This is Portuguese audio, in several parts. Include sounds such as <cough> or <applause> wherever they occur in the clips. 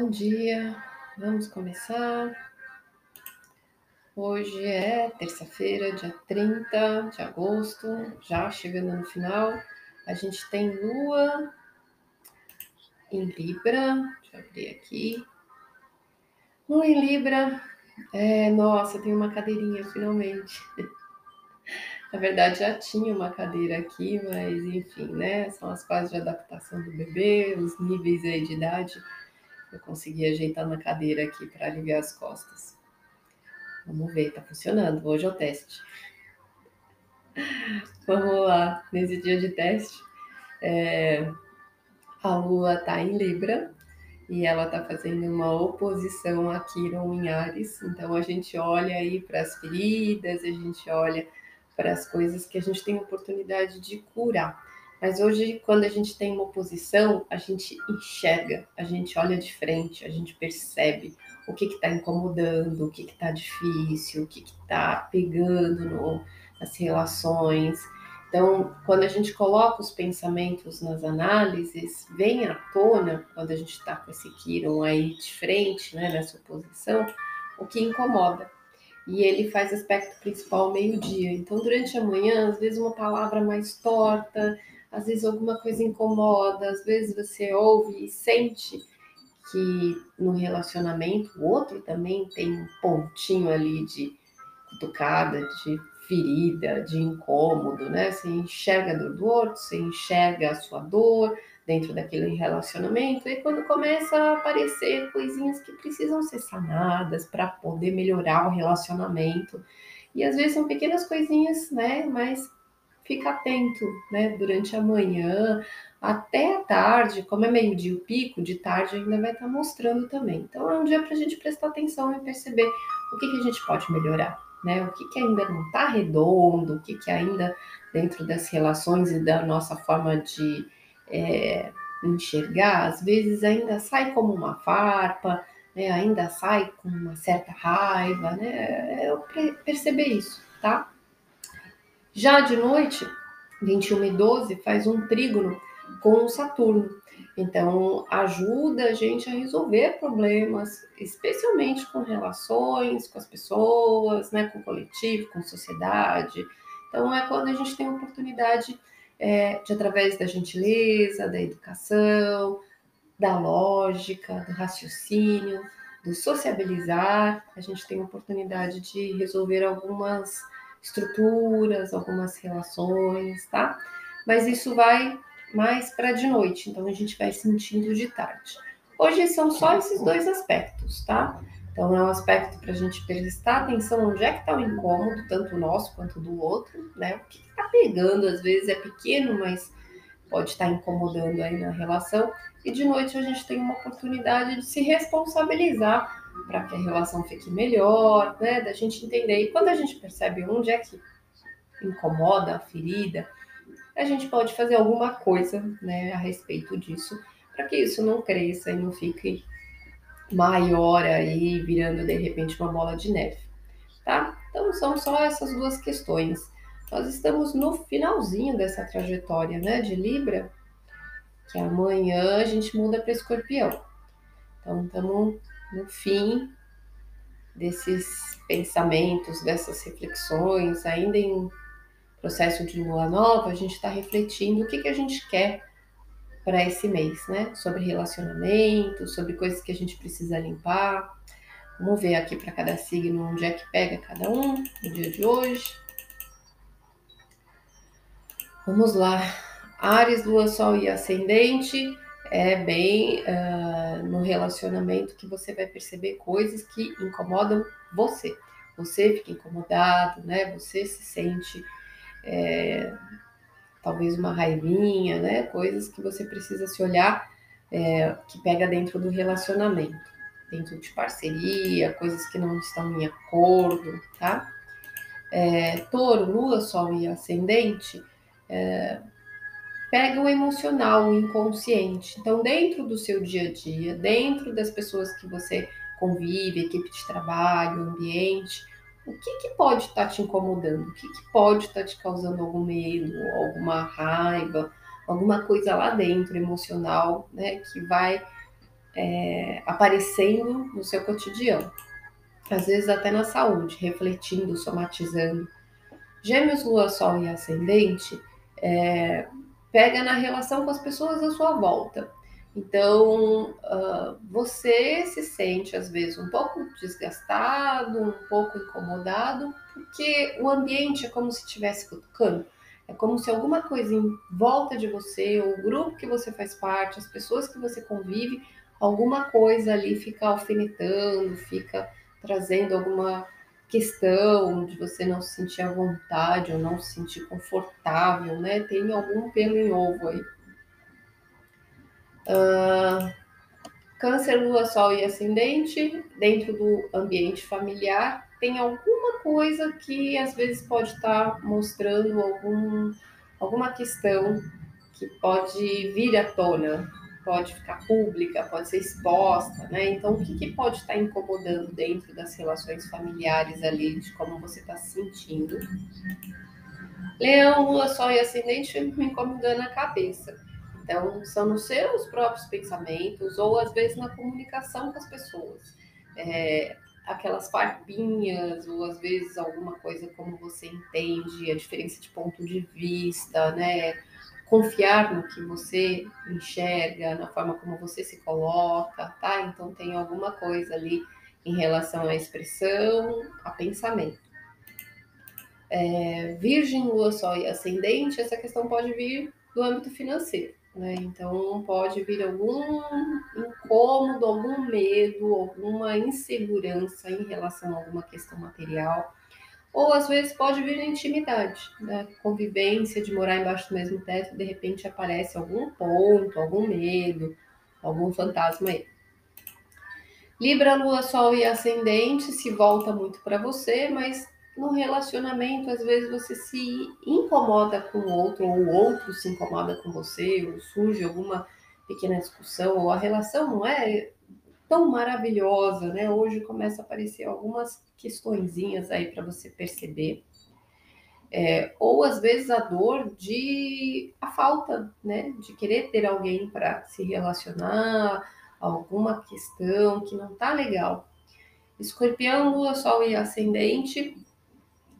Bom dia, vamos começar. Hoje é terça-feira, dia 30 de agosto, já chegando no final. A gente tem lua em Libra, deixa eu abrir aqui. Lua em Libra, é, nossa, tem uma cadeirinha finalmente. <laughs> Na verdade, já tinha uma cadeira aqui, mas enfim, né? São as fases de adaptação do bebê, os níveis aí de idade eu consegui ajeitar na cadeira aqui para aliviar as costas. Vamos ver, tá funcionando. Hoje é o teste. <laughs> Vamos lá, nesse dia de teste. É, a Lua tá em Libra e ela tá fazendo uma oposição a Quiron em Ares. Então a gente olha aí para as feridas, a gente olha para as coisas que a gente tem oportunidade de curar. Mas hoje, quando a gente tem uma oposição, a gente enxerga, a gente olha de frente, a gente percebe o que está incomodando, o que está difícil, o que está pegando no, nas relações. Então, quando a gente coloca os pensamentos nas análises, vem à tona, quando a gente está com esse Kiron aí de frente, né, nessa oposição, o que incomoda. E ele faz aspecto principal meio-dia. Então, durante a manhã, às vezes uma palavra mais torta, às vezes alguma coisa incomoda, às vezes você ouve e sente que no relacionamento o outro também tem um pontinho ali de cutucada, de ferida, de incômodo, né? Você enxerga a dor do outro, você enxerga a sua dor dentro daquele relacionamento, e quando começa a aparecer coisinhas que precisam ser sanadas para poder melhorar o relacionamento. E às vezes são pequenas coisinhas, né? Mas fica atento, né, durante a manhã, até a tarde, como é meio-dia o pico, de tarde ainda vai estar mostrando também. Então é um dia para a gente prestar atenção e perceber o que, que a gente pode melhorar, né? O que, que ainda não está redondo, o que, que ainda dentro das relações e da nossa forma de é, enxergar, às vezes ainda sai como uma farpa, né? ainda sai com uma certa raiva, né? É eu perceber isso, tá? Já de noite, 21 e 12 faz um trígono com Saturno. Então, ajuda a gente a resolver problemas, especialmente com relações, com as pessoas, né, com o coletivo, com a sociedade. Então, é quando a gente tem a oportunidade é, de, através da gentileza, da educação, da lógica, do raciocínio, do sociabilizar, a gente tem a oportunidade de resolver algumas estruturas, algumas relações, tá? Mas isso vai mais para de noite, então a gente vai sentindo de tarde. Hoje são só esses dois aspectos, tá? Então é um aspecto para a gente prestar atenção onde é que está o incômodo, tanto nosso quanto do outro, né? O que está pegando, às vezes é pequeno, mas pode estar tá incomodando aí na relação. E de noite a gente tem uma oportunidade de se responsabilizar para que a relação fique melhor, né? Da gente entender. E quando a gente percebe onde é que incomoda ferida, a gente pode fazer alguma coisa, né, a respeito disso, para que isso não cresça e não fique maior aí, virando de repente uma bola de neve, tá? Então são só essas duas questões. Nós estamos no finalzinho dessa trajetória, né, de Libra, que amanhã a gente muda para Escorpião. Então estamos no fim desses pensamentos, dessas reflexões, ainda em processo de lua nova, a gente está refletindo o que, que a gente quer para esse mês, né? Sobre relacionamento, sobre coisas que a gente precisa limpar. Vamos ver aqui para cada signo onde é que pega cada um no dia de hoje. Vamos lá. Ares, Lua, Sol e Ascendente é bem uh, no relacionamento que você vai perceber coisas que incomodam você. Você fica incomodado, né? Você se sente é, talvez uma raivinha, né? Coisas que você precisa se olhar é, que pega dentro do relacionamento, dentro de parceria, coisas que não estão em acordo, tá? É, touro, Lua, Sol e Ascendente é, pega o emocional, o inconsciente. Então, dentro do seu dia a dia, dentro das pessoas que você convive, equipe de trabalho, ambiente, o que, que pode estar tá te incomodando? O que, que pode estar tá te causando algum medo, alguma raiva, alguma coisa lá dentro emocional, né, que vai é, aparecendo no seu cotidiano, às vezes até na saúde, refletindo, somatizando. Gêmeos, Lua, Sol e Ascendente é, pega na relação com as pessoas à sua volta. Então, uh, você se sente às vezes um pouco desgastado, um pouco incomodado, porque o ambiente é como se estivesse cutucando. É como se alguma coisa em volta de você, o grupo que você faz parte, as pessoas que você convive, alguma coisa ali fica alfinetando, fica trazendo alguma questão de você não se sentir à vontade ou não se sentir confortável, né? Tem algum pelo em ovo aí. Uh, câncer, lua, sol e ascendente, dentro do ambiente familiar, tem alguma coisa que às vezes pode estar mostrando algum, alguma questão que pode vir à tona, pode ficar pública, pode ser exposta, né? Então, o que, que pode estar incomodando dentro das relações familiares ali, de como você está se sentindo? Leão, lua, sol e ascendente me incomodando a cabeça. Então, são nos seus próprios pensamentos ou às vezes na comunicação com as pessoas. É, aquelas farpinhas ou às vezes alguma coisa como você entende, a diferença de ponto de vista, né? Confiar no que você enxerga, na forma como você se coloca, tá? Então tem alguma coisa ali em relação à expressão, a pensamento. É, virgem, lua, sol e ascendente, essa questão pode vir do âmbito financeiro. Né? Então, pode vir algum incômodo, algum medo, alguma insegurança em relação a alguma questão material, ou às vezes pode vir na intimidade, né? convivência de morar embaixo do mesmo teto, de repente aparece algum ponto, algum medo, algum fantasma aí. Libra, Lua, Sol e Ascendente se volta muito para você, mas no relacionamento, às vezes você se incomoda com o outro, ou o outro se incomoda com você, ou surge alguma pequena discussão, ou a relação não é tão maravilhosa, né? Hoje começa a aparecer algumas questõezinhas aí para você perceber. É, ou às vezes a dor de a falta, né? De querer ter alguém para se relacionar, alguma questão que não tá legal. Escorpião, Lua, Sol e Ascendente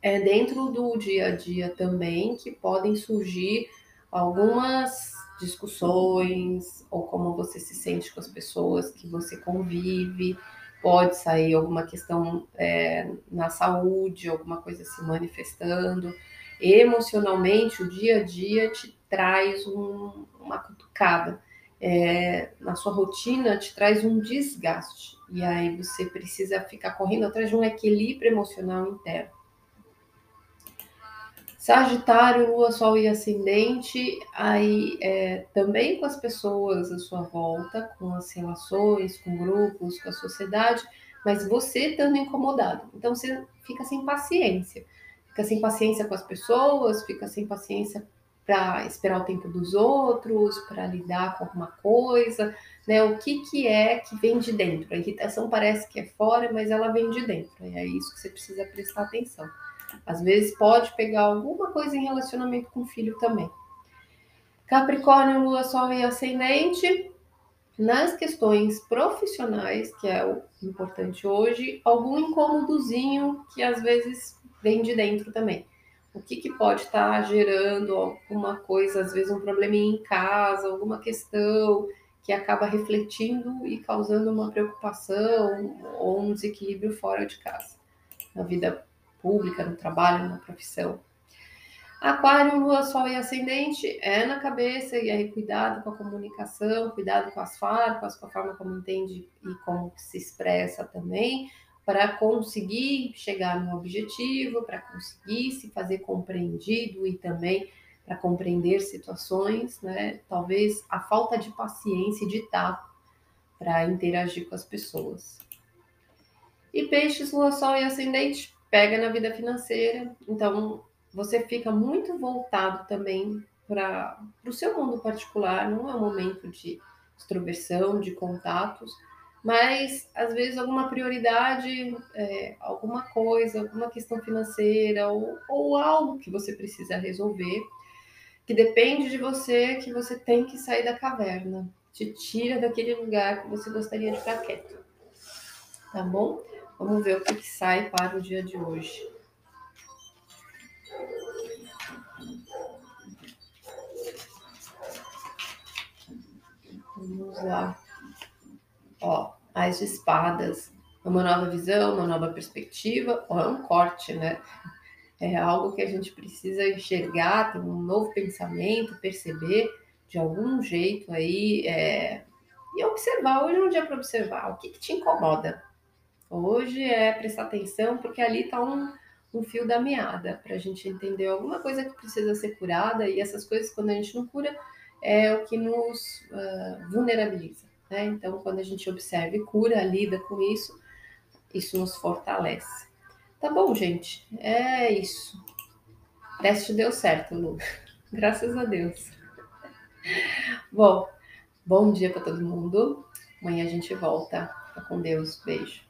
é dentro do dia a dia também que podem surgir algumas discussões ou como você se sente com as pessoas que você convive. Pode sair alguma questão é, na saúde, alguma coisa se manifestando. Emocionalmente, o dia a dia te traz um, uma cutucada. É, na sua rotina te traz um desgaste. E aí você precisa ficar correndo atrás de um equilíbrio emocional interno. Sagitário, Lua, Sol e Ascendente, aí é, também com as pessoas à sua volta, com as relações, com grupos, com a sociedade, mas você estando incomodado. Então você fica sem paciência. Fica sem paciência com as pessoas, fica sem paciência para esperar o tempo dos outros, para lidar com alguma coisa, né? O que, que é que vem de dentro? A irritação parece que é fora, mas ela vem de dentro. E é isso que você precisa prestar atenção. Às vezes pode pegar alguma coisa em relacionamento com o filho também. Capricórnio, Lua, Sol e Ascendente. Nas questões profissionais, que é o importante hoje, algum incômodozinho que às vezes vem de dentro também. O que, que pode estar tá gerando alguma coisa, às vezes um probleminha em casa, alguma questão que acaba refletindo e causando uma preocupação ou um desequilíbrio fora de casa, na vida pública, no trabalho, na profissão. Aquário, lua, sol e ascendente é na cabeça e aí cuidado com a comunicação, cuidado com as farpas, com a forma como entende e como se expressa também, para conseguir chegar no objetivo, para conseguir se fazer compreendido e também para compreender situações, né? Talvez a falta de paciência e de tato para interagir com as pessoas. E peixes, lua, sol e ascendente pega na vida financeira. Então, você fica muito voltado também para o seu mundo particular. Não é um momento de extroversão, de contatos, mas às vezes alguma prioridade, é, alguma coisa, alguma questão financeira ou, ou algo que você precisa resolver, que depende de você, que você tem que sair da caverna. te tira daquele lugar que você gostaria de ficar quieto. Tá bom? Vamos ver o que, que sai para o dia de hoje. Vamos lá. Ó, as espadas. Uma nova visão, uma nova perspectiva. Ó, é um corte, né? É algo que a gente precisa enxergar, ter um novo pensamento, perceber de algum jeito aí. É... E observar. Hoje é um dia para observar. O que, que te incomoda? Hoje é prestar atenção, porque ali está um, um fio da meada, para a gente entender alguma coisa que precisa ser curada, e essas coisas, quando a gente não cura, é o que nos uh, vulnerabiliza. Né? Então, quando a gente observa e cura, lida com isso, isso nos fortalece. Tá bom, gente? É isso. O teste deu certo, Lu. <laughs> Graças a Deus. Bom, bom dia para todo mundo. Amanhã a gente volta. Fica com Deus. Beijo.